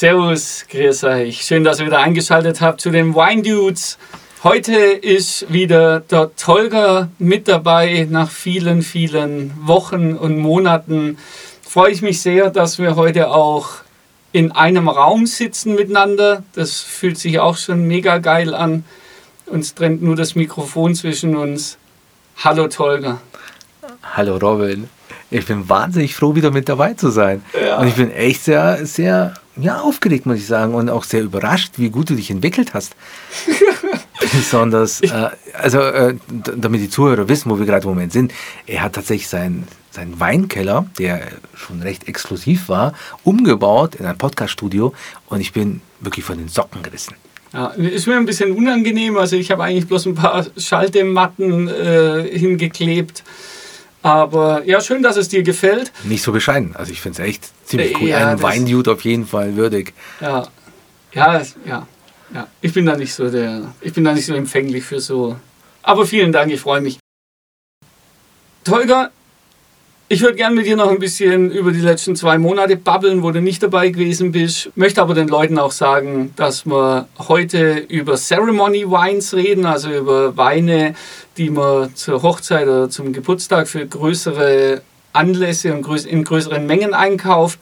Servus, grüß euch. Schön, dass ihr wieder eingeschaltet habt zu den Wine Dudes. Heute ist wieder der Tolga mit dabei nach vielen, vielen Wochen und Monaten. Freue ich mich sehr, dass wir heute auch in einem Raum sitzen miteinander. Das fühlt sich auch schon mega geil an. Uns trennt nur das Mikrofon zwischen uns. Hallo Tolga. Hallo Robin. Ich bin wahnsinnig froh, wieder mit dabei zu sein. Ja. Und ich bin echt sehr, sehr ja, aufgeregt, muss ich sagen. Und auch sehr überrascht, wie gut du dich entwickelt hast. Besonders, äh, also äh, damit die Zuhörer wissen, wo wir gerade im Moment sind, er hat tatsächlich seinen, seinen Weinkeller, der schon recht exklusiv war, umgebaut in ein Podcaststudio. Und ich bin wirklich von den Socken gerissen. Ja, ist mir ein bisschen unangenehm. Also ich habe eigentlich bloß ein paar Schaltematten äh, hingeklebt. Aber ja, schön, dass es dir gefällt. Nicht so bescheiden. Also ich finde es echt ziemlich cool. Ja, Ein Weindude auf jeden Fall würdig. Ja, ja, ja, ja. Ich bin da nicht so der, ich bin da nicht so empfänglich für so. Aber vielen Dank, ich freue mich. Tolga, ich würde gerne mit dir noch ein bisschen über die letzten zwei Monate babbeln, wo du nicht dabei gewesen bist. Möchte aber den Leuten auch sagen, dass wir heute über Ceremony Wines reden, also über Weine, die man zur Hochzeit oder zum Geburtstag für größere Anlässe und in größeren Mengen einkauft.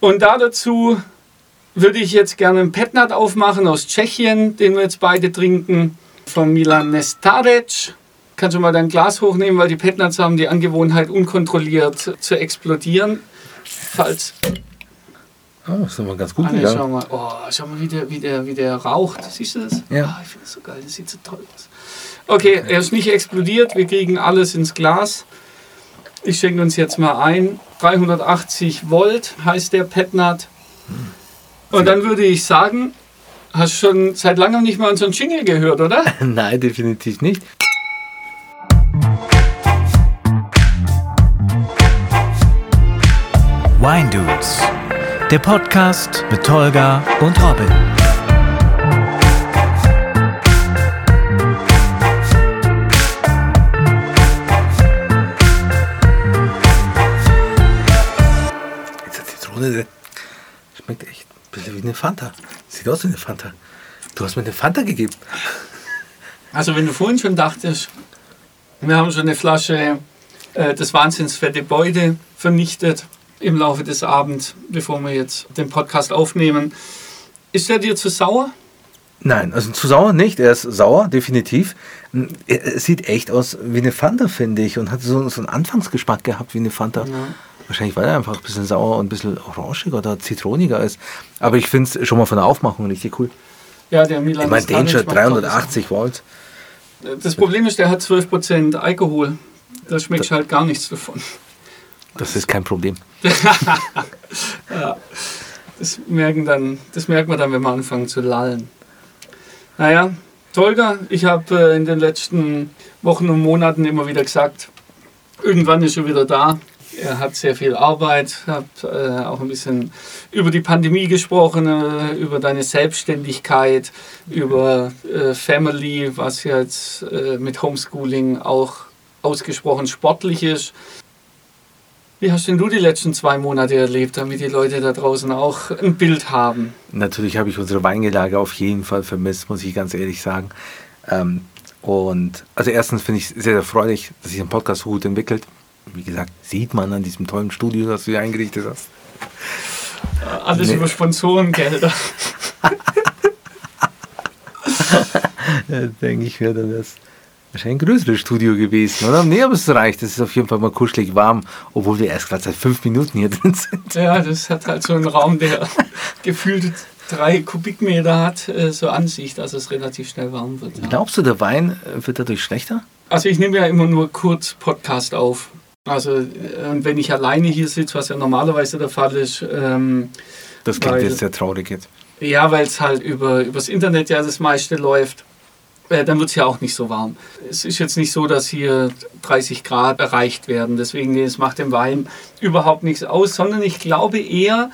Und da dazu würde ich jetzt gerne einen Petnat aufmachen aus Tschechien, den wir jetzt beide trinken, von Milan Nestarec. Kannst du mal dein Glas hochnehmen, weil die Petnats haben die Angewohnheit, unkontrolliert zu explodieren. Falls. Oh, das ist aber ganz gut ah, nee, schau mal, oh, schau mal wie, der, wie, der, wie der raucht. Siehst du das? Ja. Oh, ich finde das so geil, das sieht so toll aus. Okay, er ist nicht explodiert, wir kriegen alles ins Glas. Ich schenke uns jetzt mal ein. 380 Volt heißt der Petnat. Und dann würde ich sagen, hast schon seit langem nicht mehr unseren Jingle gehört, oder? Nein, definitiv nicht. Wine Dudes, der Podcast mit Tolga und Robin. Diese Zitrone schmeckt echt ein bisschen wie eine Fanta. Sieht aus wie eine Fanta. Du hast mir eine Fanta gegeben. Also wenn du vorhin schon dachtest, wir haben schon eine Flasche äh, des Wahnsinns fette Beute vernichtet, im Laufe des Abends, bevor wir jetzt den Podcast aufnehmen. Ist der dir zu sauer? Nein, also zu sauer nicht. Er ist sauer, definitiv. Er sieht echt aus wie eine Fanta, finde ich, und hat so, so einen Anfangsgeschmack gehabt wie eine Fanta. Ja. Wahrscheinlich, weil er einfach ein bisschen sauer und ein bisschen orangiger oder zitroniger ist. Aber ich finde es schon mal von der Aufmachung richtig cool. Ja, der Milan Ich meine, Danger 380 Volt. Das Problem ist, der hat 12% Alkohol. Da schmeckt halt gar nichts davon. Das ist kein Problem. ja, das, merken dann, das merkt man dann, wenn wir anfangen zu lallen. Naja, Tolga, ich habe äh, in den letzten Wochen und Monaten immer wieder gesagt, irgendwann ist er wieder da. Er hat sehr viel Arbeit, habe äh, auch ein bisschen über die Pandemie gesprochen, äh, über deine Selbstständigkeit, über äh, Family, was jetzt äh, mit Homeschooling auch ausgesprochen sportlich ist. Wie hast denn du die letzten zwei Monate erlebt, damit die Leute da draußen auch ein Bild haben? Natürlich habe ich unsere Weingelage auf jeden Fall vermisst, muss ich ganz ehrlich sagen. Ähm, und also erstens finde ich sehr, sehr freudig, dass sich ein Podcast so gut entwickelt. Wie gesagt, sieht man an diesem tollen Studio, das du hier eingerichtet hast. Alles nee. über Sponsorengelder. denke ich mir dann das wahrscheinlich ein größeres Studio gewesen, oder? Nee, aber es reicht. Es ist auf jeden Fall mal kuschelig warm, obwohl wir erst gerade seit fünf Minuten hier drin sind. Ja, das hat halt so einen Raum, der gefühlt drei Kubikmeter hat, äh, so an sich, dass es relativ schnell warm wird. Ja. Glaubst du, der Wein äh, wird dadurch schlechter? Also ich nehme ja immer nur kurz Podcast auf. Also äh, und wenn ich alleine hier sitze, was ja normalerweise der Fall ist. Ähm, das klingt weil, jetzt sehr traurig jetzt. Ja, weil es halt über übers Internet ja das meiste läuft äh, dann wird es ja auch nicht so warm. Es ist jetzt nicht so, dass hier 30 Grad erreicht werden. Deswegen, es macht dem Wein überhaupt nichts aus, sondern ich glaube eher,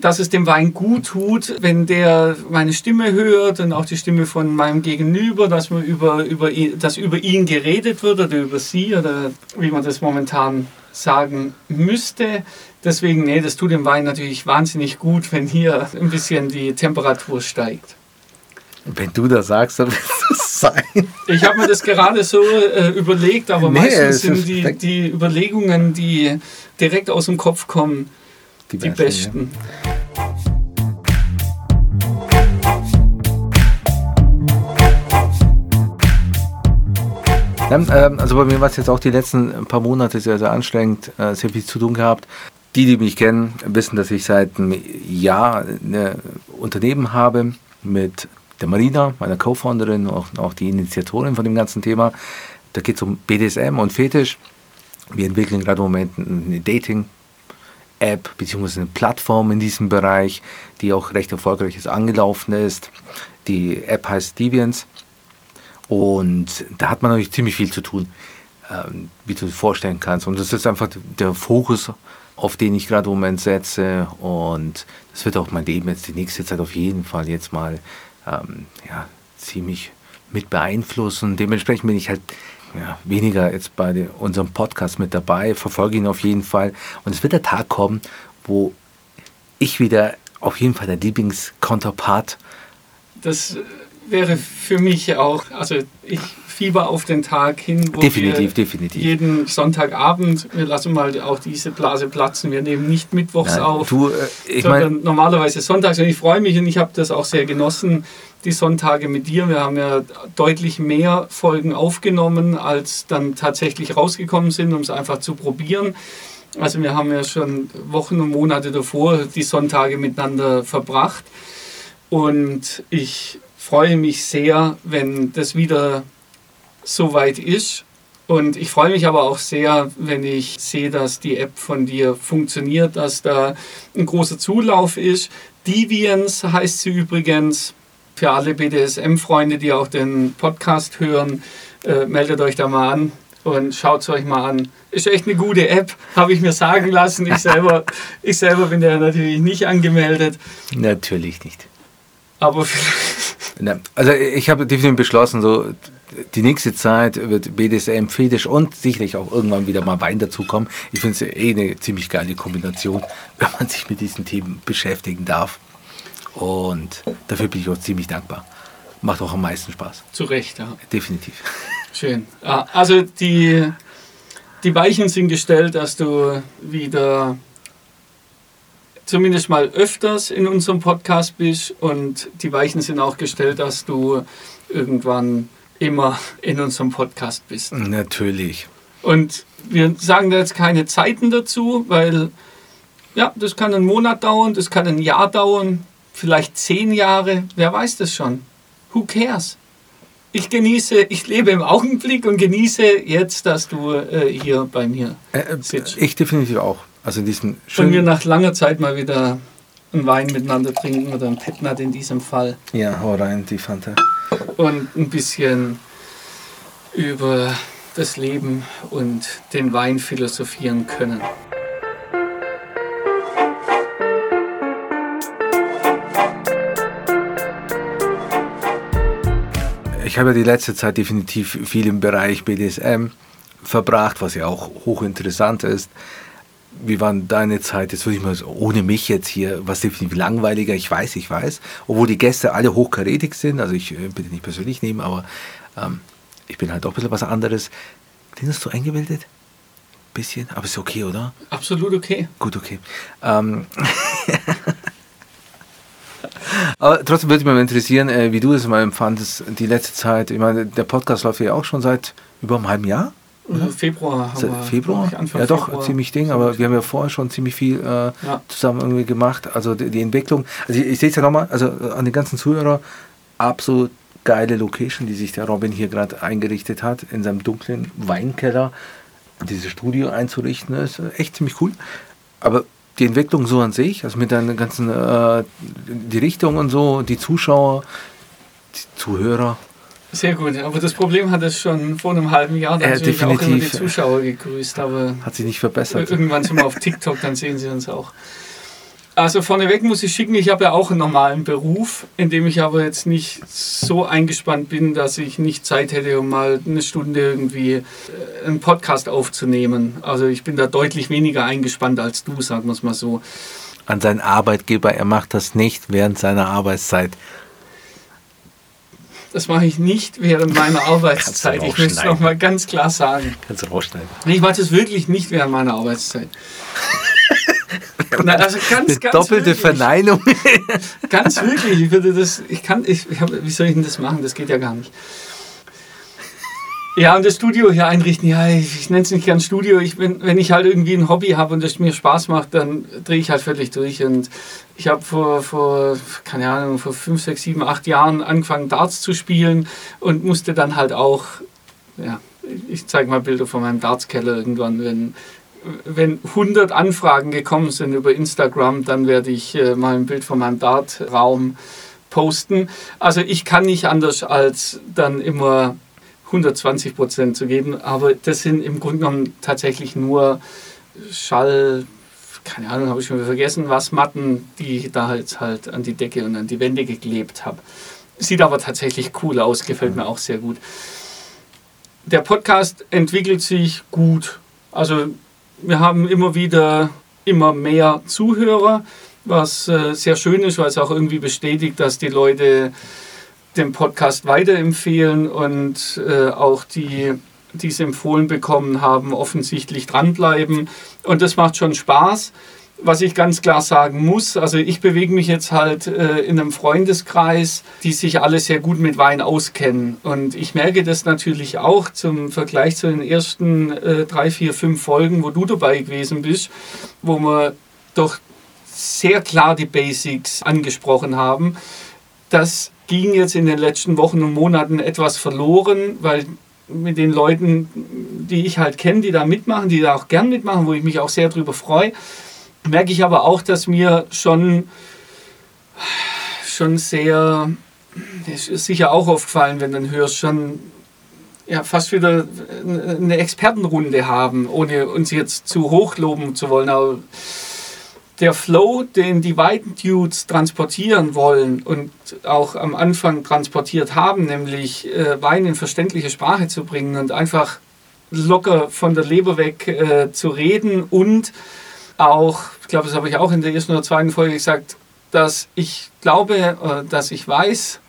dass es dem Wein gut tut, wenn der meine Stimme hört und auch die Stimme von meinem Gegenüber, dass man über, über, ihn, dass über ihn geredet wird oder über sie oder wie man das momentan sagen müsste. Deswegen, nee, das tut dem Wein natürlich wahnsinnig gut, wenn hier ein bisschen die Temperatur steigt. Wenn du das sagst, dann wird es sein. Ich habe mir das gerade so äh, überlegt, aber Nee, meistens sind die, die Überlegungen, die direkt aus dem Kopf kommen, die besten. Ja, ähm, also bei mir war es jetzt auch die letzten paar Monate sehr, sehr anstrengend, äh, sehr viel zu tun gehabt. Die, die mich kennen, wissen, dass ich seit einem Jahr ein Unternehmen habe mit der Marina, meiner Co-Founderin, auch, auch die Initiatorin von dem ganzen Thema. Da geht es um BDSM und Fetisch. Wir entwickeln gerade im Moment eine Dating-App bzw. eine Plattform in diesem Bereich, die auch recht erfolgreich ist, angelaufen ist. Die App heißt Deviance. Und da hat man natürlich ziemlich viel zu tun, ähm, wie du dir vorstellen kannst. Und das ist einfach der Fokus, auf den ich gerade im Moment setze. Und das wird auch mein Leben jetzt die nächste Zeit auf jeden Fall jetzt mal ähm, ja, ziemlich mit beeinflussen. Dementsprechend bin ich halt ja, weniger jetzt bei unserem Podcast mit dabei, verfolge ihn auf jeden Fall. Und es wird der Tag kommen, wo ich wieder auf jeden Fall der Lieblingscounterpart Das wäre für mich auch, also ich fieber auf den Tag hin, wo Definitiv, wir definitiv. jeden Sonntagabend, wir lassen mal auch diese Blase platzen, wir nehmen nicht mittwochs Nein, auf, du, äh, ich sondern normalerweise sonntags und ich freue mich und ich habe das auch sehr genossen, die Sonntage mit dir. Wir haben ja deutlich mehr Folgen aufgenommen, als dann tatsächlich rausgekommen sind, um es einfach zu probieren. Also wir haben ja schon Wochen und Monate davor die Sonntage miteinander verbracht. Und ich freue mich sehr, wenn das wieder so weit ist. Und ich freue mich aber auch sehr, wenn ich sehe, dass die App von dir funktioniert, dass da ein großer Zulauf ist. Deviance heißt sie übrigens. Für alle BDSM-Freunde, die auch den Podcast hören, äh, meldet euch da mal an und schaut es euch mal an. Ist echt eine gute App, habe ich mir sagen lassen. Ich selber, ich selber bin da natürlich nicht angemeldet. natürlich nicht. Aber Na, Also ich habe definitiv beschlossen, so die nächste Zeit wird BDSM, Fetisch und sicherlich auch irgendwann wieder mal Wein dazukommen. Ich finde es eh eine ziemlich geile Kombination, wenn man sich mit diesen Themen beschäftigen darf. Und dafür bin ich auch ziemlich dankbar. Macht auch am meisten Spaß. zu Recht, ja. Definitiv. Schön. Ja, also die, die Weichen sind gestellt, dass du wieder zumindest mal öfters in unserem Podcast bist und die Weichen sind auch gestellt, dass du irgendwann immer in unserem Podcast bist. Natürlich. Und wir sagen da jetzt keine Zeiten dazu, weil ja, das kann einen Monat dauern, das kann ein Jahr dauern, vielleicht zehn Jahre, wer weiß das schon. Who cares? Ich genieße, ich lebe im Augenblick und genieße jetzt, dass du äh, hier bei mir Äh, äh, sitzt. ich definitiv auch. Also in diesem Von mir schönen... nach langer Zeit mal wieder einen Wein miteinander trinken oder einen Petnat in diesem Fall Ja, hau rein, die Fanta. Und ein bisschen über das Leben und den Wein philosophieren können. Ich habe die letzte Zeit definitiv viel im Bereich BDSM verbracht, was ja auch hochinteressant ist. Wie war deine Zeit? Jetzt würde ich mal so, ohne mich jetzt hier, was definitiv langweiliger, ich weiß, ich weiß, obwohl die Gäste alle hochkarätig sind, also ich äh, bitte nicht persönlich nehmen, aber ähm, ich bin halt auch ein bisschen was anderes. Den hast du eingebildet? Bisschen, aber ist okay, oder? Absolut okay. Gut, okay. Ähm, aber trotzdem würde mich mal interessieren, äh, wie du es mal empfandest, die letzte Zeit. Ich meine, der Podcast läuft ja auch schon seit über einem halben Jahr. Oder? Februar haben Seit wir. Februar? ja, doch, Februar. ziemlich Ding, aber wir haben ja vorher schon ziemlich viel äh, Ja. zusammen irgendwie gemacht. Also die, die Entwicklung. Also ich, ich sehe es ja nochmal, also äh, an den ganzen Zuhörer, absolut geile Location, die sich der Robin hier gerade eingerichtet hat, in seinem dunklen Weinkeller. Dieses Studio einzurichten, ist echt ziemlich cool. Aber die Entwicklung so an sich, also mit deinen ganzen, äh, die Richtung und so, die Zuschauer, die Zuhörer, Sehr gut, aber das Problem hat es schon vor einem halben Jahr Äh, natürlich auch immer die. Zuschauer gegrüßt, aber hat sich nicht verbessert. irgendwann sind wir auf TikTok, dann sehen sie uns auch. Also vorneweg muss ich schicken, ich habe ja auch einen normalen Beruf, in dem ich aber jetzt nicht so eingespannt bin, dass ich nicht Zeit hätte, um mal eine Stunde irgendwie äh, einen Podcast aufzunehmen. Also ich bin da deutlich weniger eingespannt als du, sagen wir es mal so. An seinen Arbeitgeber, er macht das nicht während seiner Arbeitszeit. Das mache ich nicht während meiner Arbeitszeit. Ich möchte es nochmal ganz klar sagen. Kannst du rausschneiden. Ich mache das wirklich nicht während meiner Arbeitszeit. Nein, also ganz, Eine ganz doppelte wirklich. Verneinung. ganz wirklich. Ich würde das, ich kann, ich, wie soll ich denn das machen? Das geht ja gar nicht. Ja, und das Studio hier einrichten, ja, ich, ich nenne es nicht gern Studio. Ich, wenn, wenn ich halt irgendwie ein Hobby habe und es mir Spaß macht, dann drehe ich halt völlig durch. Und ich habe vor, vor, keine Ahnung, vor fünf, sechs, sieben, acht Jahren angefangen, Darts zu spielen und musste dann halt auch, ja, ich zeige mal Bilder von meinem Dartskeller irgendwann, wenn, wenn 100 Anfragen gekommen sind über Instagram, dann werde ich äh, mal ein Bild von meinem Dartraum posten. Also ich kann nicht anders als dann immer 120 Prozent zu geben, aber das sind im Grunde genommen tatsächlich nur Schall, keine Ahnung, habe ich schon wieder vergessen, was Matten, die ich da jetzt halt an die Decke und an die Wände geklebt habe. Sieht aber tatsächlich cool aus, gefällt mir auch sehr gut. Der Podcast entwickelt sich gut. Also wir haben immer wieder immer mehr Zuhörer, was äh, sehr schön ist, weil es auch irgendwie bestätigt, dass die Leute den Podcast weiterempfehlen und äh, auch die, die es empfohlen bekommen haben, offensichtlich dranbleiben. Und das macht schon Spaß was ich ganz klar sagen muss, also ich bewege mich jetzt halt äh, in einem Freundeskreis, die sich alle sehr gut mit Wein auskennen. Und ich merke das natürlich auch zum Vergleich zu den ersten äh, drei, vier, fünf Folgen, wo du dabei gewesen bist, wo wir doch sehr klar die Basics angesprochen haben. Das ging jetzt in den letzten Wochen und Monaten etwas verloren, weil mit den Leuten, die ich halt kenne, die da mitmachen, die da auch gern mitmachen, wo ich mich auch sehr drüber freue, merke ich aber auch, dass mir schon, schon sehr, das ist sicher auch aufgefallen, wenn dann hörst, schon ja, fast wieder eine Expertenrunde haben, ohne uns jetzt zu hoch loben zu wollen. Aber der Flow, den die weiten Dudes transportieren wollen und auch am Anfang transportiert haben, nämlich äh, Wein in verständliche Sprache zu bringen und einfach locker von der Leber weg äh, zu reden und auch, ich glaube, das habe ich auch in der ersten oder zweiten Folge gesagt, dass ich glaube, äh, dass ich weiß,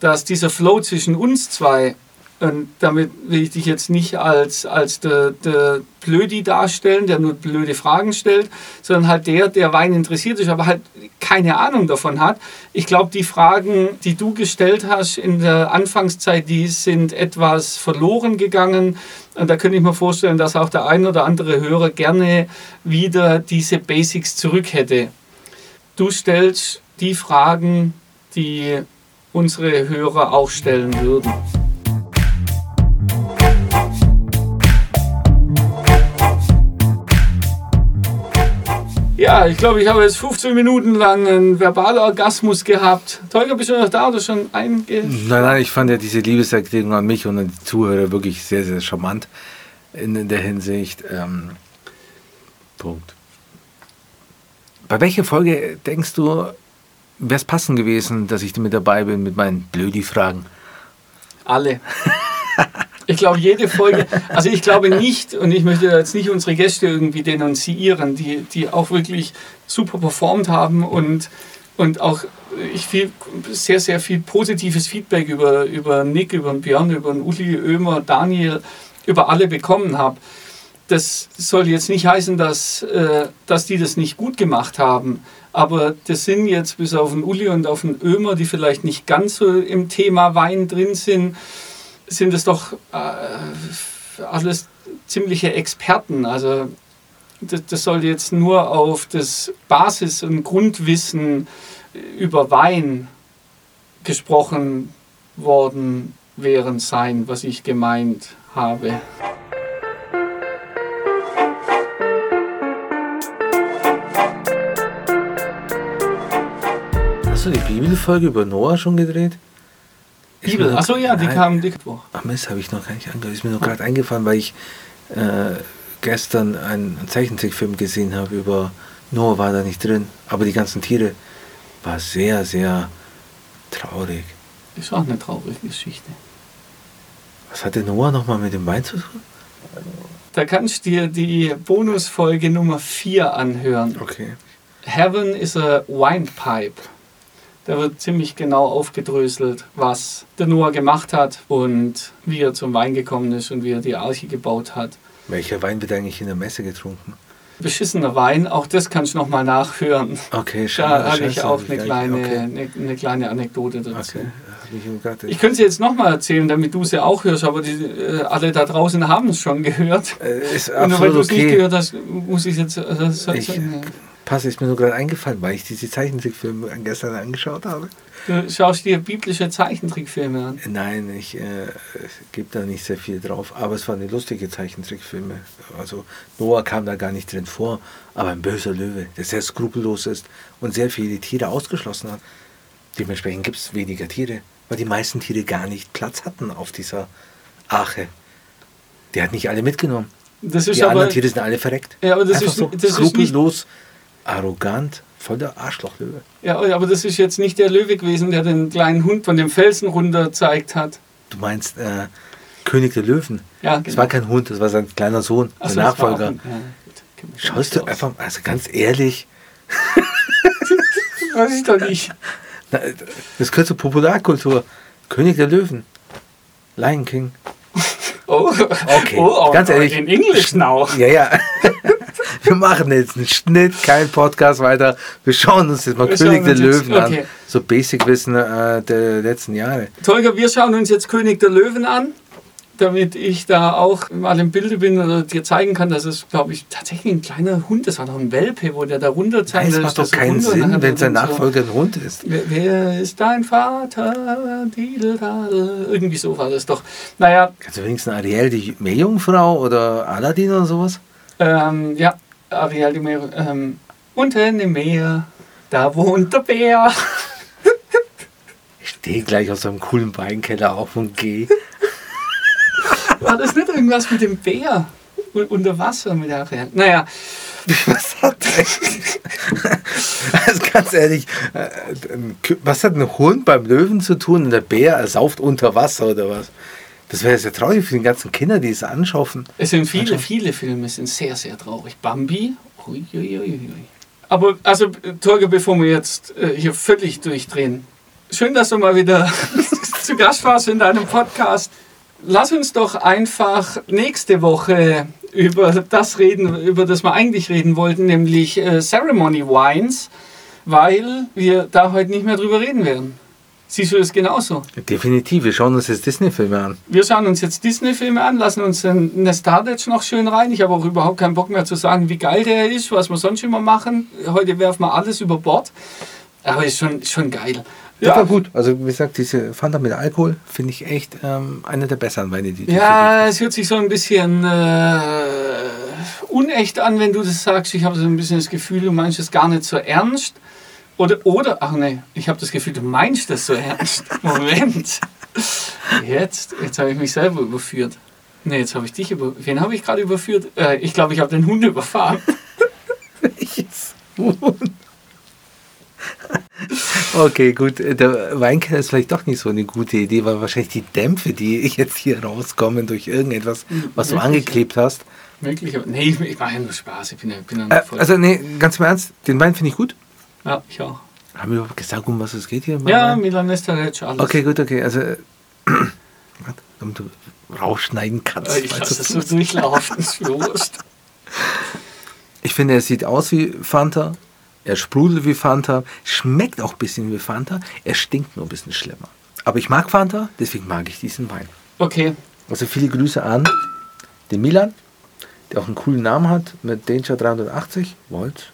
dass dieser Flow zwischen uns zwei, und damit will ich dich jetzt nicht als, als der, der Blödi darstellen, der nur blöde Fragen stellt, sondern halt der, der Wein interessiert ist, aber halt keine Ahnung davon hat. Ich glaube, die Fragen, die du gestellt hast in der Anfangszeit, die sind etwas verloren gegangen. Und da könnte ich mir vorstellen, dass auch der ein oder andere Hörer gerne wieder diese Basics zurück hätte. Du stellst die Fragen, die unsere Hörer auch stellen würden. Ja, ich glaube, ich habe jetzt 15 Minuten lang einen Verbalorgasmus gehabt. Tolga, bist du noch da oder schon einge... Nein, nein, ich fand ja diese Liebeserklärung an mich und an die Zuhörer wirklich sehr, sehr charmant in, in der Hinsicht. Ähm, Punkt. Bei welcher Folge denkst du, wäre es passend gewesen, dass ich mit dabei bin mit meinen Blödi-Fragen? Alle. Ich glaube, jede Folge, also ich glaube nicht, und ich möchte jetzt nicht unsere Gäste irgendwie denunzieren, die, die auch wirklich super performt haben und, und auch ich viel, sehr, sehr viel positives Feedback über, über Nick, über Björn, über Uli, Ömer, Daniel, über alle bekommen habe. Das soll jetzt nicht heißen, dass, äh, dass die das nicht gut gemacht haben. Aber das sind jetzt bis auf den Uli und auf den Ömer, die vielleicht nicht ganz so im Thema Wein drin sind, sind es doch äh, alles ziemliche Experten. Also das, das sollte jetzt nur auf das Basis- und Grundwissen über Wein gesprochen worden wären sein, was ich gemeint habe. Hast du die Bibelfolge über Noah schon gedreht? Bibel, achso ja, die kam die Woche. Ach Mist, habe ich noch gar nicht angehört. Ist mir noch gerade eingefallen, weil ich äh, gestern einen Zeichentrickfilm gesehen habe über Noah war da nicht drin, aber die ganzen Tiere war sehr, sehr traurig. Ist auch eine traurige Geschichte. Was hatte Noah nochmal mit dem Wein zu tun? Da kannst du dir die Bonusfolge Nummer 4 anhören. Okay. Heaven is a Wine Pipe. Da wird ziemlich genau aufgedröselt, was der Noah gemacht hat und wie er zum Wein gekommen ist und wie er die Arche gebaut hat. Welcher Wein wird eigentlich in der Messe getrunken? Beschissener Wein, auch das kannst du nochmal nachhören. Okay, Da schade. habe ich auch eine kleine, Okay, eine, eine kleine Anekdote dazu. okay. Ich könnte sie jetzt nochmal erzählen, damit du sie auch hörst, aber die, äh, alle da draußen haben es schon gehört. Äh, ist Und nur weil absolut du es nicht okay. gehört hast, muss ich jetzt äh, so- Ich- so- Pass, ist mir nur gerade eingefallen, weil ich diese Zeichentrickfilme gestern angeschaut habe. Du schaust dir biblische Zeichentrickfilme an. Nein, ich äh, gebe da nicht sehr viel drauf, aber es waren lustige Zeichentrickfilme. Also Noah kam da gar nicht drin vor, aber ein böser Löwe, der sehr skrupellos ist und sehr viele Tiere ausgeschlossen hat. Dementsprechend gibt es weniger Tiere, weil die meisten Tiere gar nicht Platz hatten auf dieser Arche. Der hat nicht alle mitgenommen. Die aber, anderen Tiere sind alle verreckt. Ja, aber das Einfach ist- so das ist skrupellos, arrogant, voll der Arschlochlöwe. ja, aber das ist jetzt nicht der Löwe gewesen, der den kleinen Hund von dem Felsen runter gezeigt hat. Du meinst äh, König der Löwen. Ja, Das war kein Hund, das war sein kleiner Sohn, Ach der so, Nachfolger. ein- ja, gut, Schaust du einfach, also ganz ehrlich, Weiß ich doch nicht. das gehört zur Popularkultur. König der Löwen. Lion King. Oh, Okay, oh, oh, ganz ehrlich. In Englisch now. Ja, ja. Wir machen jetzt einen Schnitt, kein Podcast weiter. Wir schauen uns jetzt mal Wir König der jetzt- Löwen okay. an. So Basic-Wissen äh, der letzten Jahre. Tolga, wir schauen uns jetzt König der Löwen an, damit ich da auch mal im Bilde bin oder dir zeigen kann, dass es, glaube ich, tatsächlich ein kleiner Hund ist. Das war doch ein Welpe, wo der da runter zeigt. Es da macht doch das keinen Sinn, wenn sein dann so- Nachfolger ein Hund ist. Wer, wer ist dein Vater? Irgendwie so war das doch. Naja, Kannst du wenigstens Ariel, die Meerjungfrau oder Aladdin oder sowas? ähm, ja, Ariel die Meer. Ähm, unten im Meer, da wohnt der Bär. Ich stehe gleich aus so einem coolen Weinkeller auf und gehe. War das nicht irgendwas mit dem Bär? U- Unter Wasser mit Ariel? Naja, Was hat Also ganz ehrlich, äh, Kü- was hat ein Hund beim Löwen zu tun und der Bär ersauft unter Wasser oder was? Das wäre sehr traurig für die ganzen Kinder, die es anschaffen. Es sind viele, viele Filme sind sehr, sehr traurig. Bambi, ui, ui, ui, ui. Aber, also, Torge, bevor wir jetzt äh, hier völlig durchdrehen, schön, dass du mal wieder zu Gast warst in deinem Podcast. Lass uns doch einfach nächste Woche über das reden, über das wir eigentlich reden wollten, nämlich äh, Ceremony Wines, weil wir da heute nicht mehr drüber reden werden. Siehst du das genauso? Definitiv, wir schauen uns jetzt Disney-Filme an. Wir schauen uns jetzt Disney-Filme an, lassen uns den Nestadic noch schön rein. Ich habe auch überhaupt keinen Bock mehr zu sagen, wie geil der ist, was wir sonst immer machen. Heute werfen wir alles über Bord. Aber ist schon, schon geil. Das war gut. Also wie gesagt, diese Fanta mit Alkohol finde ich echt ähm, einer der besseren Weine, die die Ja, es hört sich so ein bisschen äh, unecht an, wenn du das sagst. Ich habe so ein bisschen das Gefühl, du meinst es gar nicht so ernst. Oder, oder ach nee, ich habe das Gefühl, du meinst das so ernst. Moment. Jetzt, jetzt habe ich mich selber überführt. Nee, jetzt habe ich dich über. Wen habe ich gerade überführt? Äh, ich glaube, ich habe den Hund überfahren. Welches Huhn? Okay, gut. Der Weinkeller ist vielleicht doch nicht so eine gute Idee, weil wahrscheinlich die Dämpfe, die jetzt hier rauskommen durch irgendetwas, was du Wirklich? angeklebt hast. Möglich, aber nee, ich, mache ja nur Spaß. Ich bin ja, bin ja Äh, also, nee, ganz im Ernst, den Wein finde ich gut. Ja, ich auch. Haben wir überhaupt gesagt, um was es geht hier? Ja, Milan Nestaric, alles. Okay, gut, okay. Also, damit du rausschneiden kannst. Äh, Ich lasse das ist mir wurscht. Ich finde, er sieht aus wie Fanta. Er sprudelt wie Fanta. Schmeckt auch ein bisschen wie Fanta. Er stinkt nur ein bisschen schlimmer. Aber ich mag Fanta, deswegen mag ich diesen Wein. Okay, Also viele Grüße an den Milan, der auch einen coolen Namen hat mit Danger 380. Volt.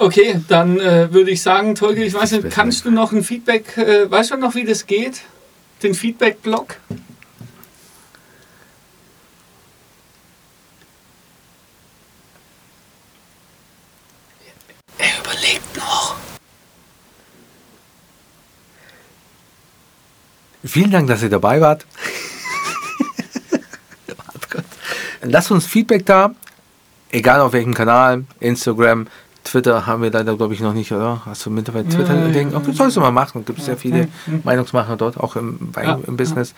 Okay, dann äh, würde ich sagen, Tolge, ich weiß nicht, kannst du noch ein Feedback, äh, weißt du noch, wie das geht? Den Feedback-Blog? Er überlegt noch. Vielen Dank, dass ihr dabei wart. Kurz. Lasst uns Feedback da. egal auf welchem Kanal, Instagram, Twitter haben wir leider, glaube ich, noch nicht, oder? Hast du mittlerweile Twitter Ja, ja, ja, Okay, sollst du mal machen. Gibt es sehr viele. Meinungsmacher dort, auch im, im Business.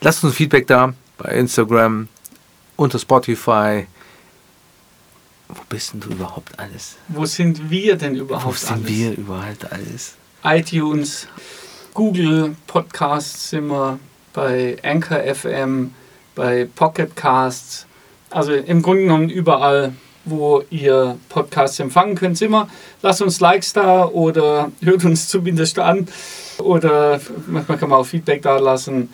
Lasst uns Feedback da bei Instagram, unter Spotify. Wo bist denn du überhaupt alles? Wo sind wir denn Wo überhaupt sind alles? wir überhaupt alles? iTunes, Google Podcasts sind wir, bei Anchor FM, bei Pocket Casts. Also im Grunde genommen überall, wo ihr Podcasts empfangen könnt, sind wir. Lasst uns Likes da oder hört uns zumindest an. Oder manchmal kann man auch Feedback da lassen.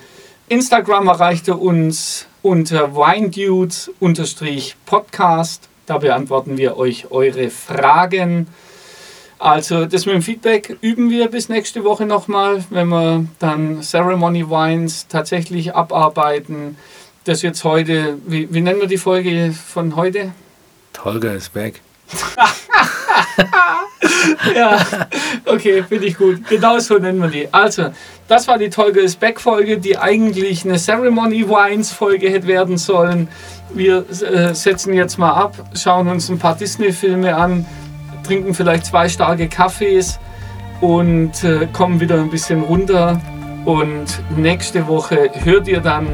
Instagram erreichte uns unter winedudes-podcast. Da beantworten wir euch eure Fragen. Also das mit dem Feedback üben wir bis nächste Woche nochmal, wenn wir dann Ceremony Wines tatsächlich abarbeiten. Das jetzt heute, wie, wie nennen wir die Folge von heute? Tolga ist back. Ja, okay, finde ich gut. Genau so nennen wir die. Also, das war die Tolga is Back Folge, die eigentlich eine Ceremony Wines Folge hätte werden sollen. Wir äh, setzen jetzt mal ab, schauen uns ein paar Disney-Filme an, trinken vielleicht zwei starke Kaffees und äh, kommen wieder ein bisschen runter. Und nächste Woche hört ihr dann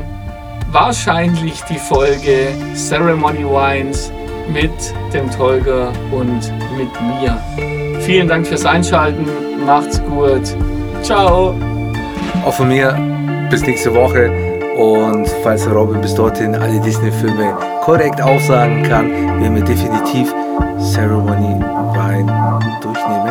wahrscheinlich die Folge Ceremony Wines mit dem Tolga und mit mir. Vielen Dank fürs Einschalten. Macht's gut. Ciao. Auch von mir bis nächste Woche. Und falls Robin bis dorthin alle Disney-Filme korrekt aufsagen kann, werden wir definitiv Ceremony Wine durchnehmen.